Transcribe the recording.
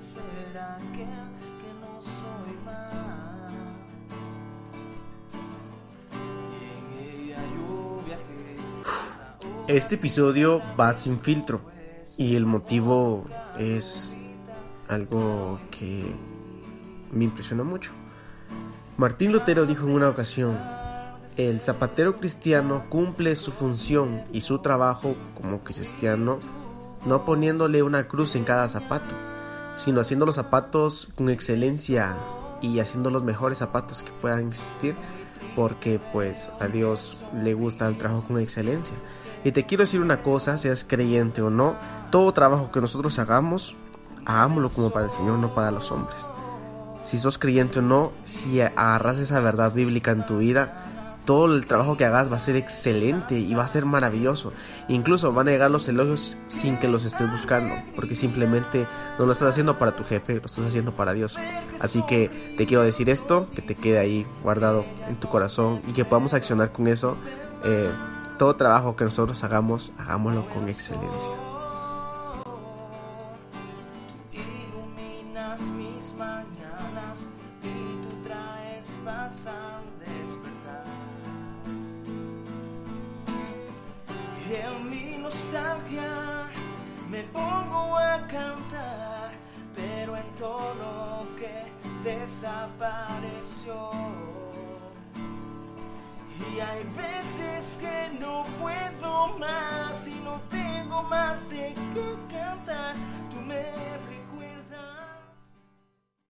ser aquel que no soy más. Y. Este episodio va sin filtro y el motivo es algo que me impresiona mucho. Martín Lutero dijo en una ocasión, el zapatero cristiano cumple su función y su trabajo como cristiano no poniéndole una cruz en cada zapato, sino haciendo los zapatos con excelencia y haciendo los mejores zapatos que puedan existir, porque pues a Dios le gusta el trabajo con excelencia. Y te quiero decir una cosa, seas creyente o no, todo trabajo que nosotros hagamos, hagámoslo como para el Señor, no para los hombres. Si sos creyente o no, si agarras esa verdad bíblica en tu vida, todo el trabajo que hagas va a ser excelente y va a ser maravilloso. Incluso van a llegar los elogios sin que los estés buscando, porque simplemente no lo estás haciendo para tu jefe, lo estás haciendo para Dios. Así que te quiero decir esto, que te quede ahí guardado en tu corazón y que podamos accionar con eso. Eh, todo trabajo que nosotros hagamos, hagámoslo con excelencia. iluminas mis mañanas y tú traes paz Y en mi nostalgia me pongo a cantar, pero en todo lo que desapareció. Y hay veces que no puedo más y no tengo más de qué cantar.